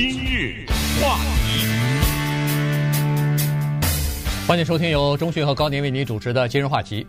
今日话题，欢迎收听由中讯和高宁为您主持的今日话题。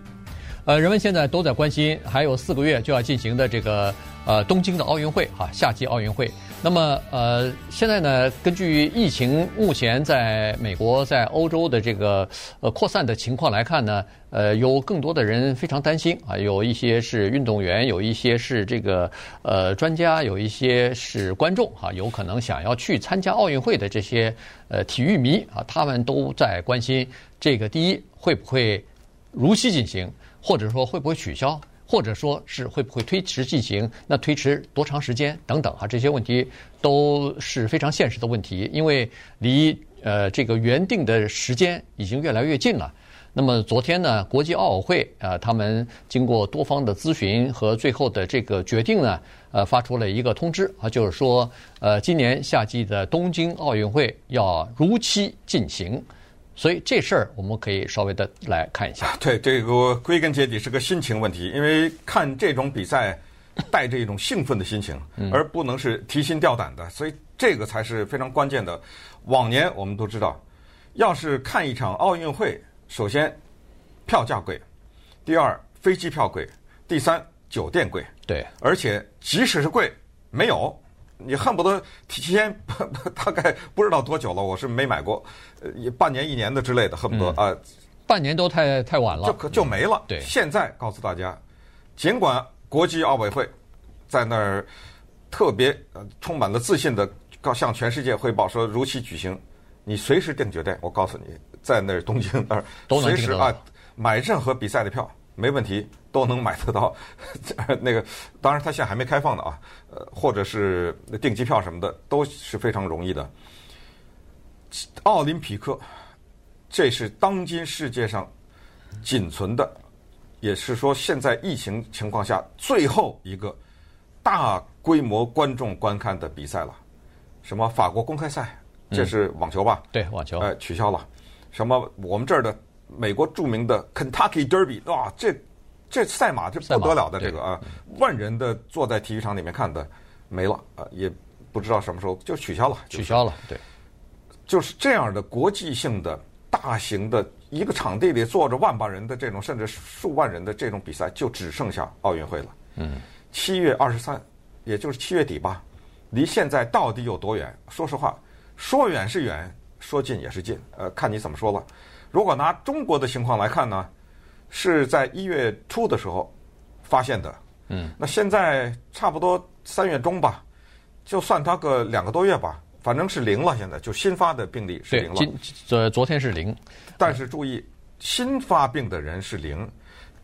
呃，人们现在都在关心，还有四个月就要进行的这个呃东京的奥运会哈，夏季奥运会。那么呃，现在呢，根据疫情目前在美国、在欧洲的这个呃扩散的情况来看呢，呃，有更多的人非常担心啊，有一些是运动员，有一些是这个呃专家，有一些是观众啊，有可能想要去参加奥运会的这些呃体育迷啊，他们都在关心这个第一会不会如期进行，或者说会不会取消。或者说是会不会推迟进行？那推迟多长时间？等等哈，这些问题都是非常现实的问题，因为离呃这个原定的时间已经越来越近了。那么昨天呢，国际奥委会啊，他们经过多方的咨询和最后的这个决定呢，呃，发出了一个通知啊，就是说呃，今年夏季的东京奥运会要如期进行。所以这事儿我们可以稍微的来看一下。对，这个归根结底是个心情问题，因为看这种比赛带着一种兴奋的心情，而不能是提心吊胆的，所以这个才是非常关键的。往年我们都知道，要是看一场奥运会，首先票价贵，第二飞机票贵，第三酒店贵，对，而且即使是贵，没有。你恨不得提前 大概不知道多久了，我是没买过，呃，半年一年的之类的，恨不得啊，半年都太太晚了，就就没了。对，现在告诉大家，尽管国际奥委会在那儿特别呃充满了自信的告向全世界汇报说如期举行，你随时订酒店，我告诉你，在那儿东京那儿随时啊买任何比赛的票。没问题，都能买得到。那个，当然它现在还没开放的啊，呃，或者是订机票什么的都是非常容易的。奥林匹克，这是当今世界上仅存的，也是说现在疫情情况下最后一个大规模观众观看的比赛了。什么法国公开赛？这是网球吧？嗯、对，网球。哎，取消了。什么我们这儿的？美国著名的 Kentucky Derby，哇，这这赛马这不得了的这个啊，万人的坐在体育场里面看的没了啊，也不知道什么时候就取消了，取消了，对，就是这样的国际性的大型的一个场地里坐着万把人的这种，甚至数万人的这种比赛，就只剩下奥运会了。嗯，七月二十三，也就是七月底吧，离现在到底有多远？说实话，说远是远，说近也是近，呃，看你怎么说了。如果拿中国的情况来看呢，是在一月初的时候发现的。嗯，那现在差不多三月中吧，就算它个两个多月吧，反正是零了。现在就新发的病例是零了。今昨昨天是零，但是注意，新发病的人是零，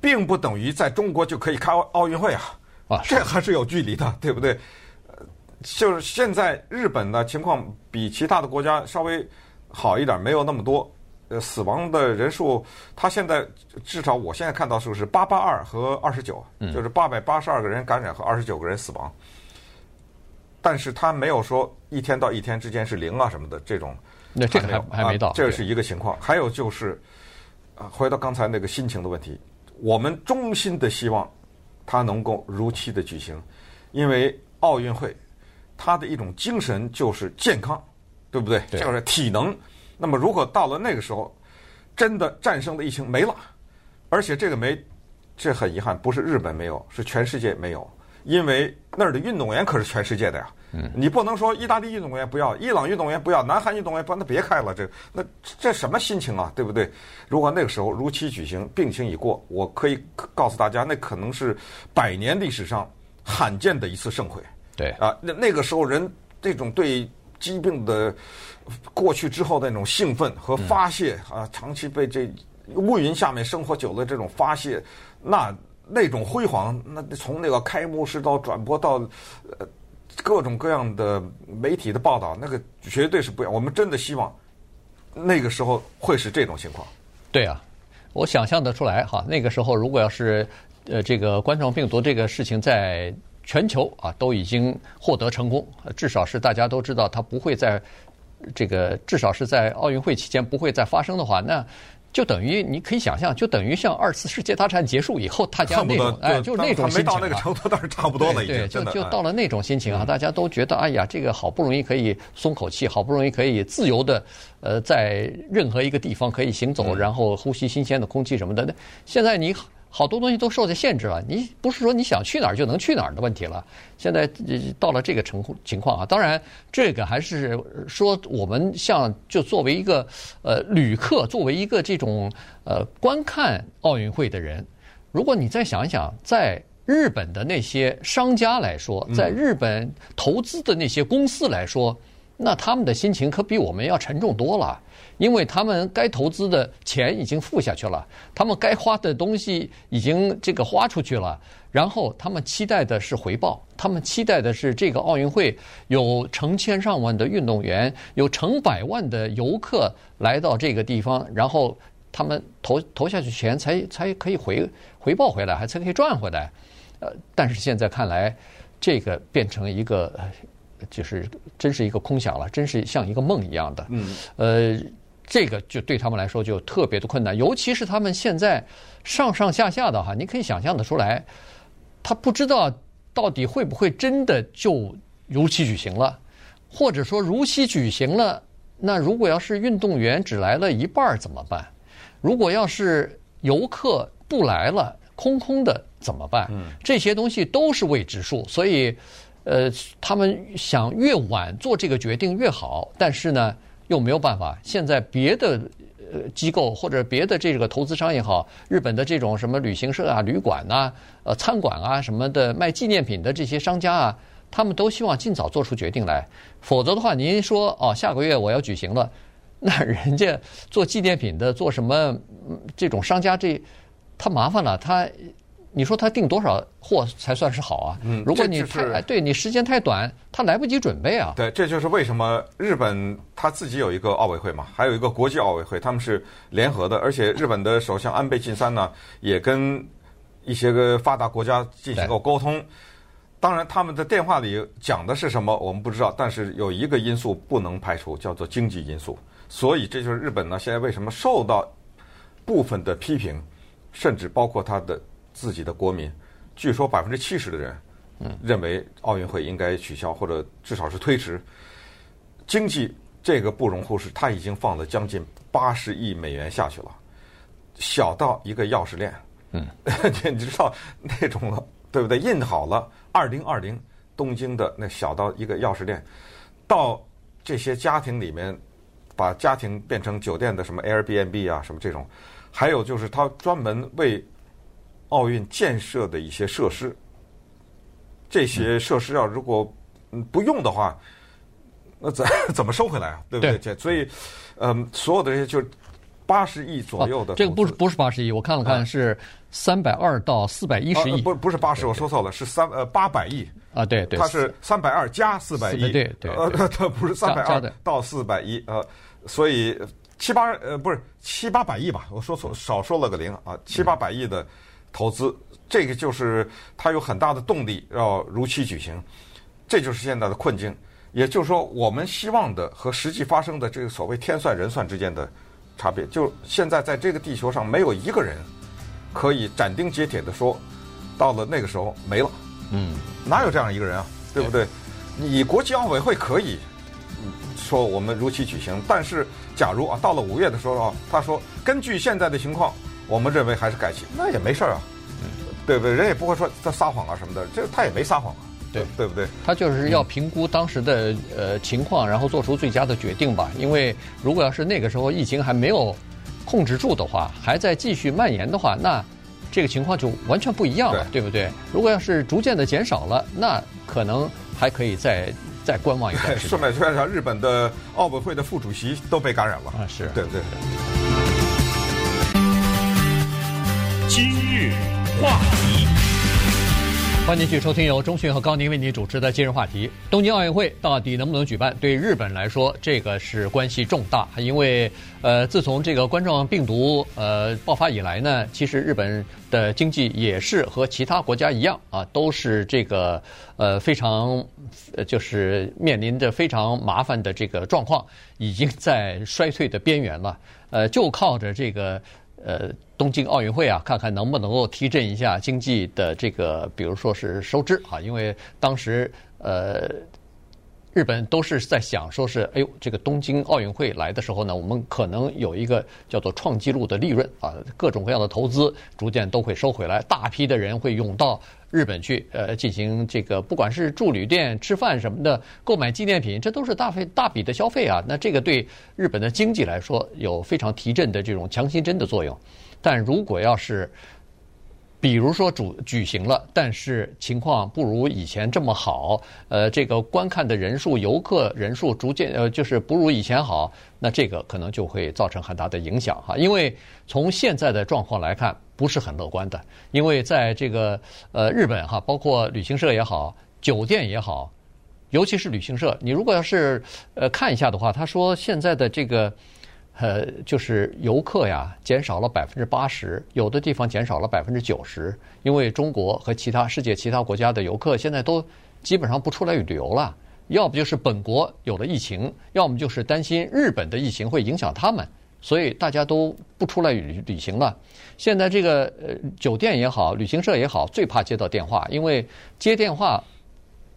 并不等于在中国就可以开奥运会啊。啊，这还是有距离的，对不对？呃，就是现在日本的情况比其他的国家稍微好一点，没有那么多。呃，死亡的人数，他现在至少我现在看到数是八八二和二十九，就是八百八十二个人感染和二十九个人死亡。但是他没有说一天到一天之间是零啊什么的这种，那这个还还没到，这是一个情况。还有就是，啊，回到刚才那个心情的问题，我们衷心的希望他能够如期的举行，因为奥运会它的一种精神就是健康，对不对？就是体能。那么，如果到了那个时候，真的战胜了疫情没了，而且这个没，这很遗憾，不是日本没有，是全世界没有，因为那儿的运动员可是全世界的呀。嗯。你不能说意大利运动员不要，伊朗运动员不要，南韩运动员不要，那别开了，这那这什么心情啊？对不对？如果那个时候如期举行，病情已过，我可以告诉大家，那可能是百年历史上罕见的一次盛会。对。啊，那那个时候人这种对疾病的。过去之后的那种兴奋和发泄啊，长期被这乌云下面生活久了，这种发泄，那那种辉煌，那从那个开幕式到转播到呃各种各样的媒体的报道，那个绝对是不一样。我们真的希望那个时候会是这种情况。对啊，我想象得出来哈。那个时候如果要是呃这个冠状病毒这个事情在全球啊都已经获得成功，至少是大家都知道它不会在。这个至少是在奥运会期间不会再发生的话，那就等于你可以想象，就等于像二次世界大战结束以后，大家那种哎，就是那种心情、啊、没到那个程度，倒是差不多了已经。对，就就到了那种心情啊，嗯、大家都觉得哎呀，这个好不容易可以松口气，好不容易可以自由的呃，在任何一个地方可以行走，然后呼吸新鲜的空气什么的。那、嗯、现在你。好多东西都受到限制了，你不是说你想去哪儿就能去哪儿的问题了。现在到了这个情情况啊，当然这个还是说我们像就作为一个呃旅客，作为一个这种呃观看奥运会的人，如果你再想一想，在日本的那些商家来说，在日本投资的那些公司来说，那他们的心情可比我们要沉重多了。因为他们该投资的钱已经付下去了，他们该花的东西已经这个花出去了，然后他们期待的是回报，他们期待的是这个奥运会有成千上万的运动员，有成百万的游客来到这个地方，然后他们投投下去钱才才可以回回报回来，还才可以赚回来。呃，但是现在看来，这个变成一个就是真是一个空想了，真是像一个梦一样的。嗯，呃。这个就对他们来说就特别的困难，尤其是他们现在上上下下的哈，你可以想象得出来，他不知道到底会不会真的就如期举行了，或者说如期举行了，那如果要是运动员只来了一半怎么办？如果要是游客不来了，空空的怎么办？这些东西都是未知数，所以呃，他们想越晚做这个决定越好，但是呢。又没有办法，现在别的呃机构或者别的这个投资商也好，日本的这种什么旅行社啊、旅馆呐、呃餐馆啊什么的卖纪念品的这些商家啊，他们都希望尽早做出决定来，否则的话，您说哦下个月我要举行了，那人家做纪念品的做什么这种商家这他麻烦了他。你说他订多少货才算是好啊？嗯，如果你太对你时间太短，他来不及准备啊。对，这就是为什么日本他自己有一个奥委会嘛，还有一个国际奥委会，他们是联合的。而且日本的首相安倍晋三呢，也跟一些个发达国家进行过沟通。当然，他们的电话里讲的是什么，我们不知道。但是有一个因素不能排除，叫做经济因素。所以这就是日本呢，现在为什么受到部分的批评，甚至包括他的。自己的国民，据说百分之七十的人，嗯，认为奥运会应该取消或者至少是推迟。经济这个不容忽视，他已经放了将近八十亿美元下去了，小到一个钥匙链，嗯，你知道那种了对不对？印好了二零二零东京的那小到一个钥匙链，到这些家庭里面，把家庭变成酒店的什么 Airbnb 啊什么这种，还有就是他专门为奥运建设的一些设施，这些设施要如果不用的话，那怎 怎么收回来啊？对不对？对。所以，嗯，所有的这些就八十亿左右的，这个不是不是八十亿，我看了看是三百二到四百一十亿，不不是八十，我说错了，是三呃八百亿啊，对对，它是三百二加四百亿，对对，呃，它不是三百二到四百亿，呃，所以七八呃不是七八百亿吧？我说错，少说了个零啊，七八百亿的。投资这个就是它有很大的动力要如期举行，这就是现在的困境。也就是说，我们希望的和实际发生的这个所谓天算人算之间的差别，就现在在这个地球上没有一个人可以斩钉截铁的说，到了那个时候没了。嗯，哪有这样一个人啊？对不对？你国际奥委会可以说我们如期举行，但是假如啊到了五月的时候啊，他说根据现在的情况。我们认为还是改期，那也没事儿啊，嗯，对不对？人也不会说他撒谎啊什么的，这他也没撒谎啊，对对不对？他就是要评估当时的呃情况，然后做出最佳的决定吧。因为如果要是那个时候疫情还没有控制住的话，还在继续蔓延的话，那这个情况就完全不一样了，对，对不对？如果要是逐渐的减少了，那可能还可以再再观望一段时间。顺便说一下，日本的奥委会的副主席都被感染了啊，是对不对？今日话题，欢迎继续收听由中讯和高宁为您主持的今日话题：东京奥运会到底能不能举办？对日本来说，这个是关系重大，因为呃，自从这个冠状病毒呃爆发以来呢，其实日本的经济也是和其他国家一样啊，都是这个呃非常就是面临着非常麻烦的这个状况，已经在衰退的边缘了。呃，就靠着这个。呃，东京奥运会啊，看看能不能够提振一下经济的这个，比如说是收支啊，因为当时呃，日本都是在想说是，哎呦，这个东京奥运会来的时候呢，我们可能有一个叫做创纪录的利润啊，各种各样的投资逐渐都会收回来，大批的人会涌到。日本去呃进行这个，不管是住旅店、吃饭什么的，购买纪念品，这都是大费大笔的消费啊。那这个对日本的经济来说有非常提振的这种强心针的作用。但如果要是比如说主举行了，但是情况不如以前这么好，呃，这个观看的人数、游客人数逐渐呃就是不如以前好，那这个可能就会造成很大的影响哈。因为从现在的状况来看，不是很乐观的。因为在这个呃日本哈，包括旅行社也好，酒店也好，尤其是旅行社，你如果要是呃看一下的话，他说现在的这个。呃，就是游客呀，减少了百分之八十，有的地方减少了百分之九十，因为中国和其他世界其他国家的游客现在都基本上不出来旅游了，要不就是本国有了疫情，要么就是担心日本的疫情会影响他们，所以大家都不出来旅旅行了。现在这个呃酒店也好，旅行社也好，最怕接到电话，因为接电话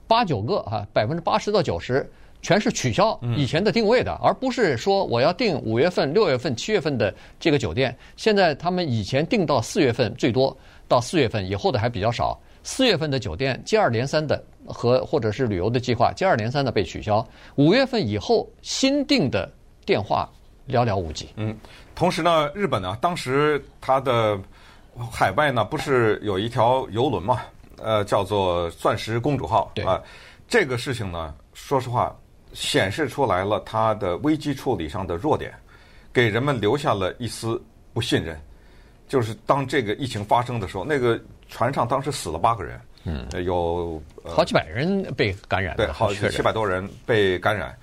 八九个啊，百分之八十到九十。全是取消以前的定位的，而不是说我要订五月份、六月份、七月份的这个酒店。现在他们以前订到四月份最多，到四月份以后的还比较少。四月份的酒店接二连三的和或者是旅游的计划接二连三的被取消。五月份以后新订的电话寥寥无几。嗯，同时呢，日本呢，当时它的海外呢不是有一条游轮嘛？呃，叫做钻石公主号。对啊，这个事情呢，说实话。显示出来了他的危机处理上的弱点，给人们留下了一丝不信任。就是当这个疫情发生的时候，那个船上当时死了八个人，嗯，有、呃、好几百人被感染，对，好七百多人被感染。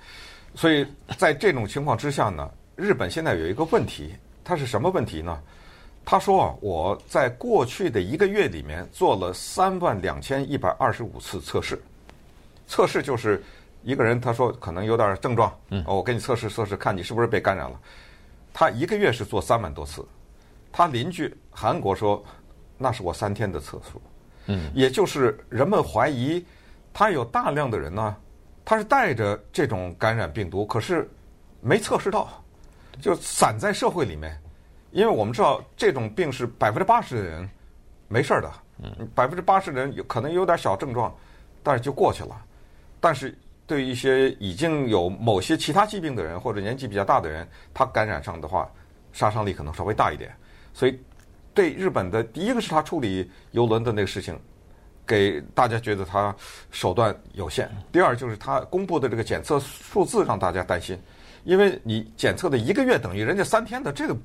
所以在这种情况之下呢，日本现在有一个问题，它是什么问题呢？他说啊，我在过去的一个月里面做了三万两千一百二十五次测试，测试就是。一个人他说可能有点症状，我给你测试测试，看你是不是被感染了。他一个月是做三万多次，他邻居韩国说那是我三天的测数，嗯，也就是人们怀疑他有大量的人呢，他是带着这种感染病毒，可是没测试到，就散在社会里面。因为我们知道这种病是百分之八十的人没事儿的，百分之八十的人有可能有点小症状，但是就过去了，但是。对于一些已经有某些其他疾病的人或者年纪比较大的人，他感染上的话，杀伤力可能稍微大一点。所以，对日本的第一个是他处理游轮的那个事情，给大家觉得他手段有限；第二就是他公布的这个检测数字让大家担心，因为你检测的一个月等于人家三天的，这个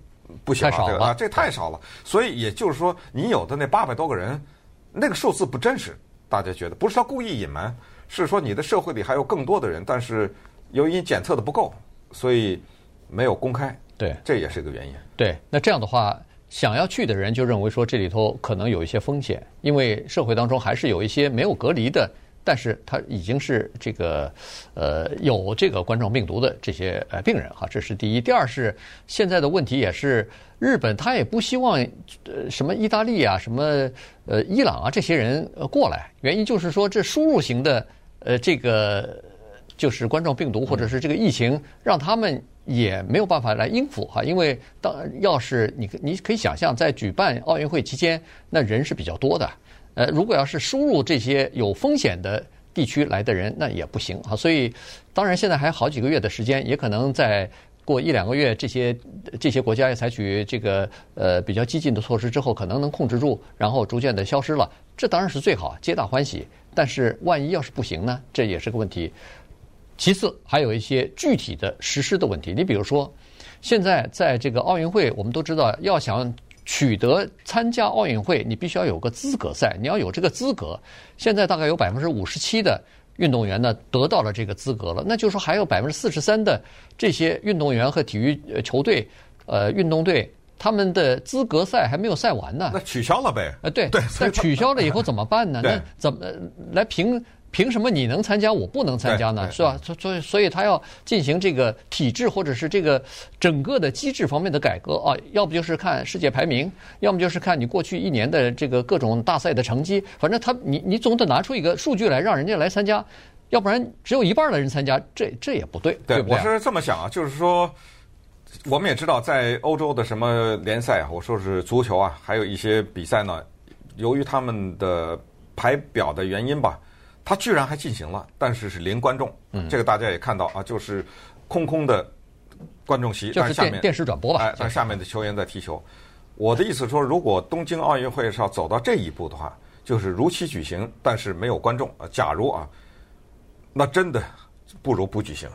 不行啊，这个啊，这太少了。所以也就是说，你有的那八百多个人，那个数字不真实，大家觉得不是他故意隐瞒。是说你的社会里还有更多的人，但是由于检测的不够，所以没有公开。对，这也是一个原因。对，那这样的话，想要去的人就认为说这里头可能有一些风险，因为社会当中还是有一些没有隔离的，但是他已经是这个呃有这个冠状病毒的这些呃病人哈，这是第一。第二是现在的问题也是日本他也不希望呃什么意大利啊、什么呃伊朗啊这些人呃过来，原因就是说这输入型的。呃，这个就是冠状病毒或者是这个疫情，让他们也没有办法来应付哈。因为当要是你你可以想象，在举办奥运会期间，那人是比较多的。呃，如果要是输入这些有风险的地区来的人，那也不行啊。所以，当然现在还好几个月的时间，也可能在过一两个月，这些这些国家也采取这个呃比较激进的措施之后，可能能控制住，然后逐渐的消失了。这当然是最好，皆大欢喜。但是万一要是不行呢？这也是个问题。其次，还有一些具体的实施的问题。你比如说，现在在这个奥运会，我们都知道，要想取得参加奥运会，你必须要有个资格赛，你要有这个资格。现在大概有百分之五十七的运动员呢得到了这个资格了，那就是说还有百分之四十三的这些运动员和体育球队、呃运动队，他们的资格赛还没有赛完呢。那取消了呗？呃，对对，那取消了以后怎么办呢？那怎么来评？凭什么你能参加，我不能参加呢？是吧？所所以，所以他要进行这个体制或者是这个整个的机制方面的改革啊，要不就是看世界排名，要么就是看你过去一年的这个各种大赛的成绩。反正他，你你总得拿出一个数据来，让人家来参加，要不然只有一半的人参加，这这也不对。对，对不对？我是这么想啊，就是说，我们也知道，在欧洲的什么联赛啊，我说是足球啊，还有一些比赛呢，由于他们的排表的原因吧。他居然还进行了，但是是零观众，嗯，这个大家也看到啊，就是空空的观众席，就是下面电视转播吧，哎，在下面的球员在踢球。我的意思说，如果东京奥运会是要走到这一步的话，就是如期举行，但是没有观众啊。假如啊，那真的不如不举行。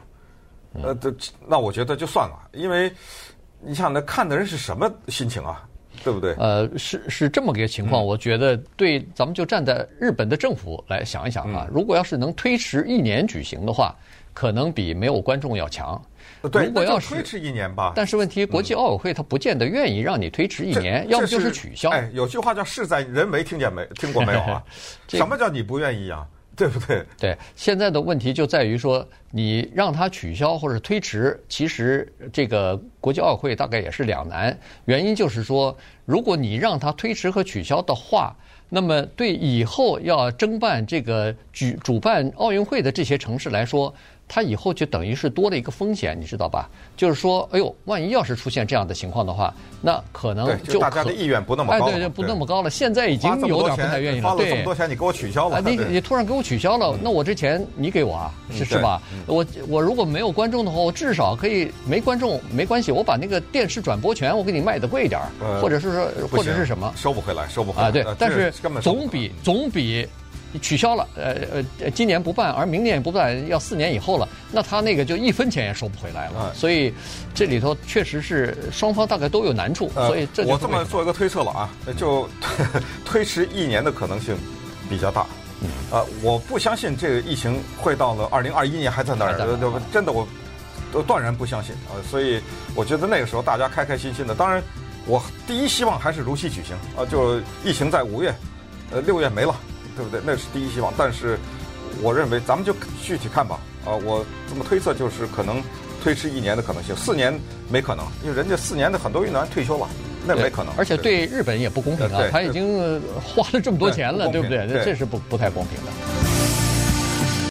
呃，这那我觉得就算了，因为你想那看的人是什么心情啊？对不对？呃，是是这么个情况，我觉得对，咱们就站在日本的政府来想一想啊，如果要是能推迟一年举行的话，可能比没有观众要强。对，如果要是推迟一年吧，但是问题，国际奥委会他不见得愿意让你推迟一年，要么就是取消。哎，有句话叫“事在人为”，听见没？听过没有啊？什么叫你不愿意啊？对不对？对，现在的问题就在于说，你让他取消或者推迟，其实这个国际奥委会大概也是两难。原因就是说，如果你让他推迟和取消的话，那么对以后要争办这个举主办奥运会的这些城市来说，他以后就等于是多了一个风险，你知道吧？就是说，哎呦，万一要是出现这样的情况的话，那可能就，就大家的意愿不那么高了。哎，对对，不那么高了。现在已经有点不太愿意了。对，花了这么多钱，你给我取消了。你你突然给我取消了，那我这钱你给我啊，是是吧？我我如果没有观众的话，我至少可以没观众没关系，我把那个电视转播权我给你卖的贵一点，或者是说或者是什么收不回来，收不回来啊？对，但是总比总比。取消了，呃呃，今年不办，而明年也不办，要四年以后了，那他那个就一分钱也收不回来了。嗯、所以这里头确实是双方大概都有难处。呃、所以这我这么做一个推测了啊，就 推迟一年的可能性比较大。嗯，呃，我不相信这个疫情会到了二零二一年还在那儿，真的我都断然不相信啊。所以我觉得那个时候大家开开心心的。当然，我第一希望还是如期举行啊，就疫情在五月、呃六月没了。对不对？那是第一希望，但是我认为咱们就具体看吧。啊，我这么推测就是可能推迟一年的可能性，四年没可能，因为人家四年的很多运动员退休了，那没可能。而且对日本也不公平啊，他已经花了这么多钱了，对不对？这是不不太公平的。